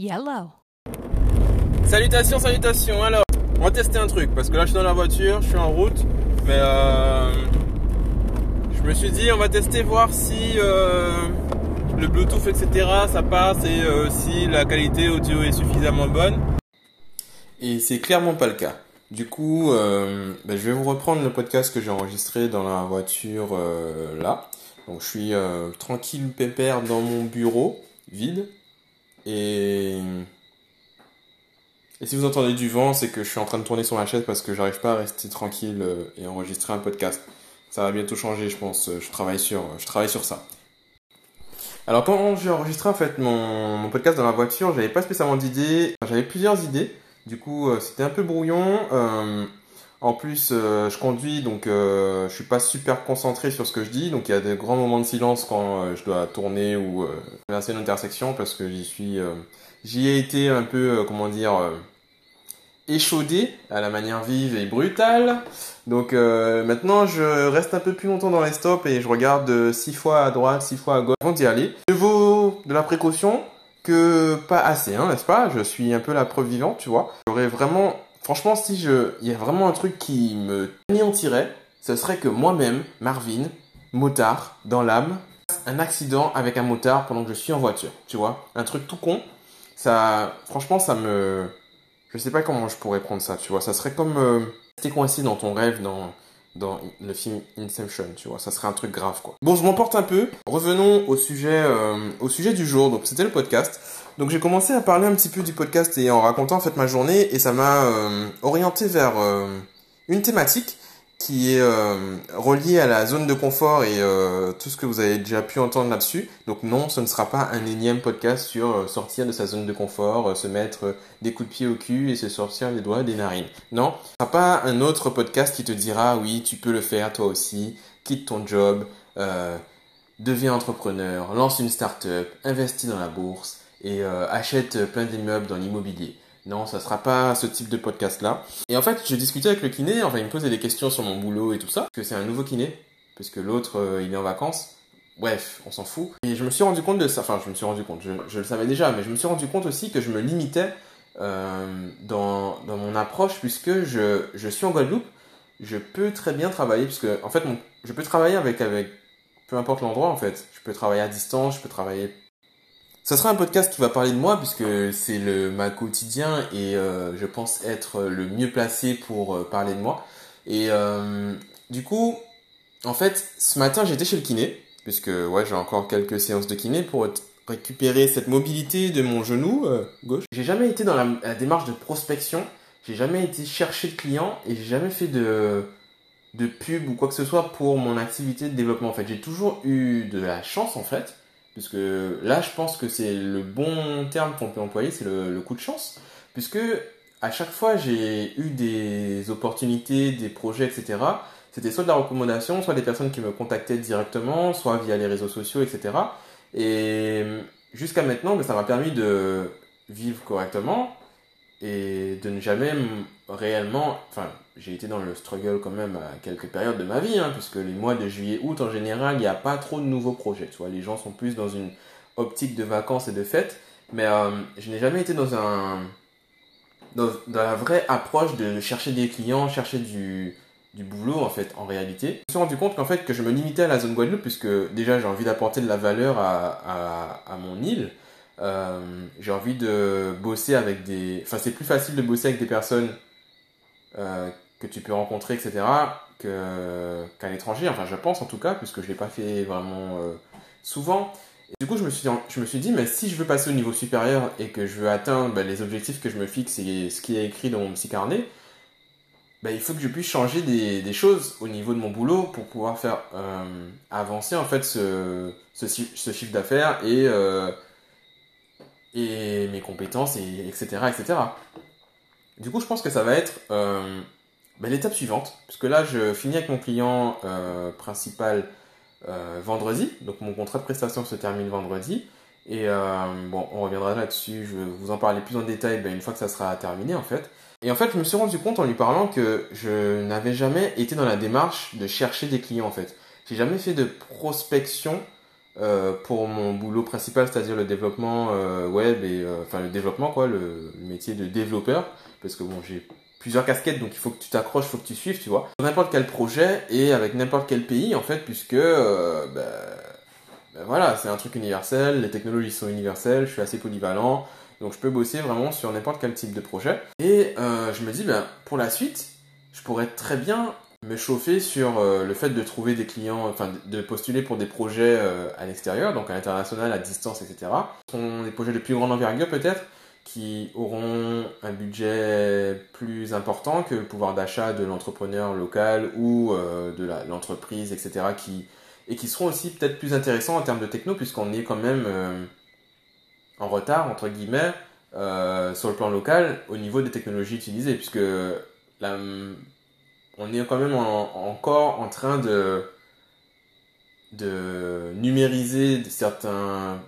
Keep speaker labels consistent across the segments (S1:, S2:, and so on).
S1: Yellow.
S2: Salutations, salutations. Alors, on va tester un truc parce que là, je suis dans la voiture, je suis en route, mais euh, je me suis dit, on va tester voir si euh, le Bluetooth, etc., ça passe et euh, si la qualité audio est suffisamment bonne. Et c'est clairement pas le cas. Du coup, euh, ben, je vais vous reprendre le podcast que j'ai enregistré dans la voiture euh, là. Donc, je suis euh, tranquille, pépère dans mon bureau, vide. Et si vous entendez du vent, c'est que je suis en train de tourner sur ma chaise parce que j'arrive pas à rester tranquille euh, et enregistrer un podcast. Ça va bientôt changer, je pense. Je travaille sur, je travaille sur ça. Alors quand j'ai enregistré en fait mon, podcast dans la voiture, j'avais pas spécialement d'idées. J'avais plusieurs idées. Du coup, euh, c'était un peu brouillon. Euh, en plus, euh, je conduis, donc euh, je suis pas super concentré sur ce que je dis. Donc il y a des grands moments de silence quand euh, je dois tourner ou traverser une intersection parce que j'y suis, j'y ai été un peu, comment dire, échaudé à la manière vive et brutale. Donc maintenant, je reste un peu plus longtemps dans les stops et je regarde six fois à droite, six fois à gauche avant d'y aller. Je vaut de la précaution que pas assez, hein, n'est-ce pas? Je suis un peu la preuve vivante, tu vois. J'aurais vraiment, franchement, si je, il y a vraiment un truc qui me anéantirait, ce serait que moi-même, Marvin, motard, dans l'âme, un accident avec un motard pendant que je suis en voiture, tu vois Un truc tout con. Ça, franchement, ça me, je sais pas comment je pourrais prendre ça, tu vois. Ça serait comme euh, rester coincé dans ton rêve dans dans le film Inception, tu vois. Ça serait un truc grave, quoi. Bon, je m'emporte un peu. Revenons au sujet euh, au sujet du jour. Donc, c'était le podcast. Donc, j'ai commencé à parler un petit peu du podcast et en racontant en fait ma journée et ça m'a euh, orienté vers euh, une thématique qui est euh, reliée à la zone de confort et euh, tout ce que vous avez déjà pu entendre là-dessus. Donc non, ce ne sera pas un énième podcast sur euh, sortir de sa zone de confort, se mettre des coups de pied au cul et se sortir les doigts des narines. Non, ce sera pas un autre podcast qui te dira oui, tu peux le faire toi aussi, quitte ton job, deviens entrepreneur, lance une start-up, investis dans la bourse et achète plein d'immeubles dans l'immobilier. Non, ça sera pas ce type de podcast-là. Et en fait, je discutais avec le kiné, enfin, il me posait des questions sur mon boulot et tout ça, que c'est un nouveau kiné, parce que l'autre, euh, il est en vacances. Bref, on s'en fout. Et je me suis rendu compte de ça, enfin, je me suis rendu compte, je, le savais déjà, mais je me suis rendu compte aussi que je me limitais euh, dans, mon approche, puisque je, suis en Guadeloupe, je peux très bien travailler, puisque, en fait, je peux travailler avec, avec, peu importe l'endroit, en fait. Je peux travailler à distance, je peux travailler ce sera un podcast qui va parler de moi puisque c'est le ma quotidien et euh, je pense être le mieux placé pour euh, parler de moi. Et euh, du coup, en fait, ce matin j'étais chez le kiné puisque ouais j'ai encore quelques séances de kiné pour récupérer cette mobilité de mon genou gauche. J'ai jamais été dans la, la démarche de prospection. J'ai jamais été chercher de clients et j'ai jamais fait de de pub ou quoi que ce soit pour mon activité de développement. En fait, j'ai toujours eu de la chance en fait puisque là, je pense que c'est le bon terme qu'on peut employer, c'est le, coup de chance, puisque à chaque fois j'ai eu des opportunités, des projets, etc. C'était soit de la recommandation, soit des personnes qui me contactaient directement, soit via les réseaux sociaux, etc. Et jusqu'à maintenant, ben, ça m'a permis de vivre correctement et de ne jamais réellement, enfin, j'ai été dans le struggle quand même à quelques périodes de ma vie, hein, puisque les mois de juillet, août en général, il n'y a pas trop de nouveaux projets. Tu vois, les gens sont plus dans une optique de vacances et de fêtes, mais euh, je n'ai jamais été dans un dans, la vraie approche de chercher des clients, chercher du du boulot en fait en réalité. Je me suis rendu compte qu'en fait que je me limitais à la zone Guadeloupe puisque déjà j'ai envie d'apporter de la valeur à, à, à mon île. Euh, j'ai envie de bosser avec des... Enfin c'est plus facile de bosser avec des personnes euh, que tu peux rencontrer, etc., que, qu'à l'étranger. Enfin, je pense en tout cas, puisque je ne l'ai pas fait vraiment euh, souvent. Et du coup, je me, suis, je me suis dit, mais si je veux passer au niveau supérieur et que je veux atteindre bah, les objectifs que je me fixe et ce qui est écrit dans mon petit carnet, bah, il faut que je puisse changer des, choses au niveau de mon boulot pour pouvoir faire euh, avancer en fait ce, chiffre d'affaires et, mes compétences, et, etc., etc. Du coup, je pense que ça va être euh, ben, l'étape suivante, puisque là, je finis avec mon client euh, principal euh, vendredi, donc mon contrat de prestation se termine vendredi, et bon, on reviendra là-dessus, je vais vous en parler plus en détail ben, une fois que ça sera terminé en fait. Et en fait, je me suis rendu compte en lui parlant que je n'avais jamais été dans la démarche de chercher des clients en fait. J'ai jamais fait de prospection euh, pour mon boulot principal, c'est-à-dire le développement euh, web et euh, enfin le développement quoi, le, métier de développeur, parce que bon j'ai plusieurs casquettes donc il faut que tu t'accroches, il faut que tu suives, tu vois, n'importe quel projet et avec n'importe quel pays en fait, puisque ben, ben voilà c'est un truc universel, les technologies sont universelles, je suis assez polyvalent, donc je peux bosser vraiment sur n'importe quel type de projet. Et je me dis ben pour la suite, je pourrais très bien me chauffer sur euh, le fait de trouver des clients, enfin de postuler pour des projets euh, à l'extérieur, donc à l'international, à distance, etc. Ce sont des projets de plus grande envergure peut-être, qui auront un budget plus important que le pouvoir d'achat de l'entrepreneur local ou euh, de l'entreprise, etc. Qui, et qui seront aussi peut-être plus intéressants en termes de techno, puisqu'on est quand même en retard, entre guillemets, sur le plan local au niveau des technologies utilisées, puisque la on est quand même encore en train de, numériser certains.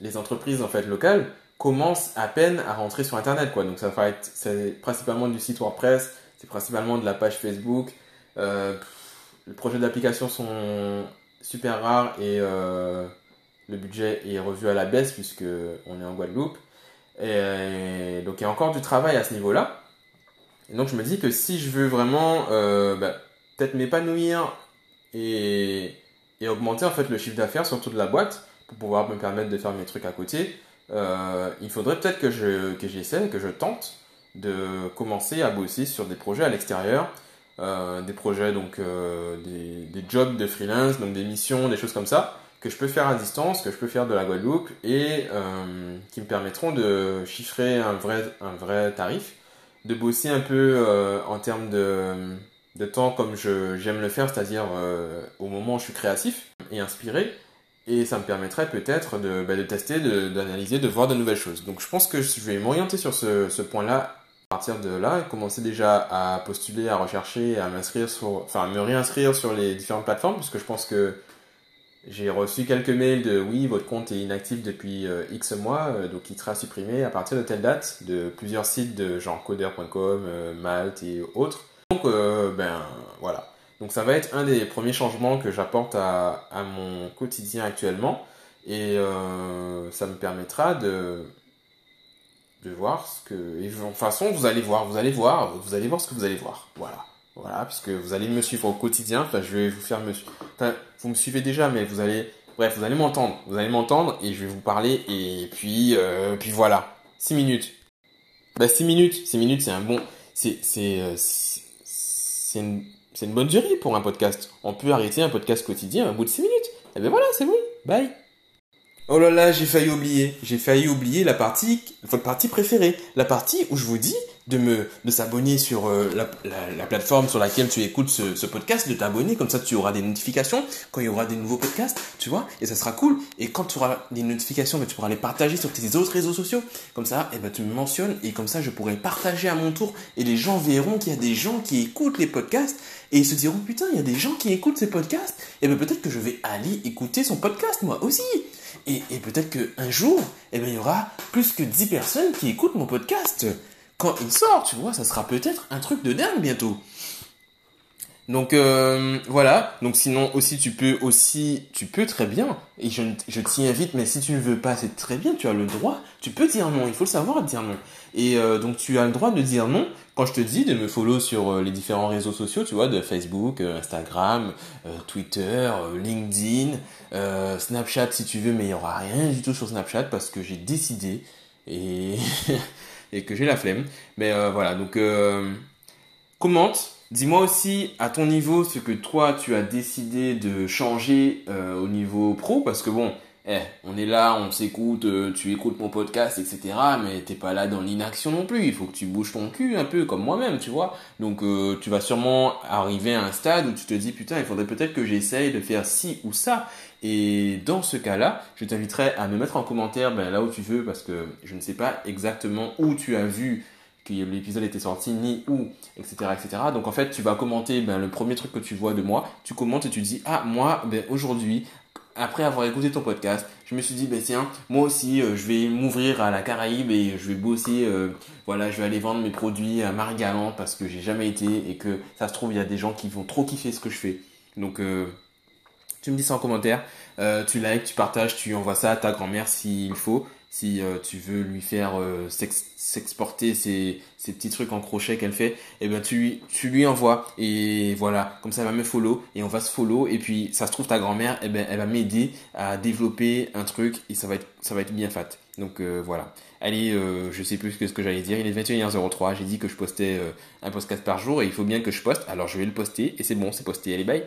S2: Les entreprises en fait locales commencent à peine à rentrer sur Internet, quoi. Donc ça va être c'est principalement du site WordPress, c'est principalement de la page Facebook. Euh, les projets d'application sont super rares et euh, le budget est revu à la baisse puisque on est en Guadeloupe. Et donc il y a encore du travail à ce niveau-là. Et donc je me dis que si je veux vraiment euh, bah, peut-être m'épanouir et, et, augmenter en fait le chiffre d'affaires surtout de la boîte pour pouvoir me permettre de faire mes trucs à côté, euh, il faudrait peut-être que je que j'essaie, que je tente de commencer à bosser sur des projets à l'extérieur, euh, des projets donc euh, des, des, jobs de freelance, donc des missions, des choses comme ça que je peux faire à distance, que je peux faire de la Guadeloupe et euh, qui me permettront de chiffrer un vrai un vrai tarif de bosser un peu euh, en termes de, de temps comme j'aime le faire, c'est-à-dire euh, au moment où je suis créatif et inspiré. Et ça me permettrait peut-être de, bah, de tester, d'analyser, de, voir de nouvelles choses. Donc je pense que je vais m'orienter sur ce, ce point-là à partir de là, commencer déjà à postuler, à rechercher, à m'inscrire sur, enfin, me réinscrire sur les différentes plateformes, puisque je pense que j'ai reçu quelques mails de oui, votre compte est inactif depuis euh, X mois, euh, donc il sera supprimé à partir de telle date de plusieurs sites de genre coder.com, euh, Malte et autres. Donc ben voilà. Donc ça va être un des premiers changements que j'apporte à, à, mon quotidien actuellement et ça me permettra de de voir ce que et de toute façon vous allez voir, vous allez voir, vous allez voir ce que vous allez voir. Voilà. Voilà, puisque vous allez me suivre au quotidien. Enfin, je vais vous faire me. Enfin, vous me suivez déjà, mais vous allez. Bref, vous allez m'entendre. Vous allez m'entendre et je vais vous parler. Et puis, euh, puis voilà. 6 minutes. Bah, 6 minutes. 6 minutes, c'est un bon. C'est, c'est, euh, c'est une, c'est une bonne durée pour un podcast. On peut arrêter un podcast quotidien à bout de 6 minutes. Et ben voilà, c'est bon. Bye. Oh là là, j'ai failli oublier. J'ai failli oublier la partie, votre partie préférée. La partie où je vous dis de me de s'abonner sur euh, la, la, plateforme sur laquelle tu écoutes ce, ce podcast, de t'abonner, comme ça tu auras des notifications quand il y aura des nouveaux podcasts, tu vois, et ça sera cool. Et quand tu auras des notifications, ben, tu pourras les partager sur tes autres réseaux sociaux. Comme ça, et eh ben, tu me mentionnes et comme ça je pourrai partager à mon tour et les gens verront qu'il y a des gens qui écoutent les podcasts et ils se diront putain, il y a des gens qui écoutent ces podcasts, et ben peut-être que je vais aller écouter son podcast moi aussi. Et, et peut-être qu'un jour, eh ben, il y aura plus que 10 personnes qui écoutent mon podcast quand il sort, tu vois, ça sera peut-être un truc de dingue bientôt. Donc euh, voilà, donc sinon aussi tu peux aussi, tu peux très bien, et je, je t'y invite, mais si tu ne veux pas, c'est très bien, tu as le droit, tu peux dire non, il faut le savoir dire non. Et euh, donc tu as le droit de dire non quand je te dis de me follow sur euh, les différents réseaux sociaux, tu vois, de Facebook, Instagram, Twitter, LinkedIn, Snapchat si tu veux, mais il n'y aura rien du tout sur Snapchat parce que j'ai décidé et et que j'ai la flemme. Mais euh, voilà, donc euh, commente. Dis-moi aussi à ton niveau ce que toi tu as décidé de changer euh, au niveau pro parce que bon, eh, on est là, on s'écoute, tu écoutes mon podcast, etc. Mais t'es pas là dans l'inaction non plus. Il faut que tu bouges ton cul un peu comme moi-même, tu vois. Donc tu vas sûrement arriver à un stade où tu te dis putain, il faudrait peut-être que j'essaye de faire ci ou ça. Et dans ce cas-là, je t'inviterai à me mettre en commentaire ben, là où tu veux parce que je ne sais pas exactement où tu as vu que l'épisode était sorti, ni où, etc., etc. Donc en fait, tu vas commenter ben, le premier truc que tu vois de moi, tu commentes et tu dis, ah, moi, ben, aujourd'hui, après avoir écouté ton podcast, je me suis dit, ben tiens, moi aussi, euh, je vais m'ouvrir à la Caraïbe et je vais bosser, euh, voilà, je vais aller vendre mes produits à Marie-Galante parce que j'ai jamais été et que ça se trouve, il y a des gens qui vont trop kiffer ce que je fais. Donc, euh, Tu me dis ça en commentaire. Euh, tu likes, tu partages, tu envoies ça à ta grand-mère s'il faut. Si euh, tu veux lui faire euh, s'exporter ces, ces petits trucs en crochet qu'elle fait, et eh ben tu, tu lui envoies. Et voilà, comme ça elle va me follow et on va se follow. Et puis ça se trouve ta grand-mère, eh ben elle va m'aider à développer un truc et ça va être, ça va être bien fat. Donc voilà. Allez, je sais plus ce que, ce que j'allais dire. Il est 21h03. J'ai dit que je postais un podcast par jour et il faut bien que je poste. Alors je vais le poster et c'est bon, c'est posté. Allez, bye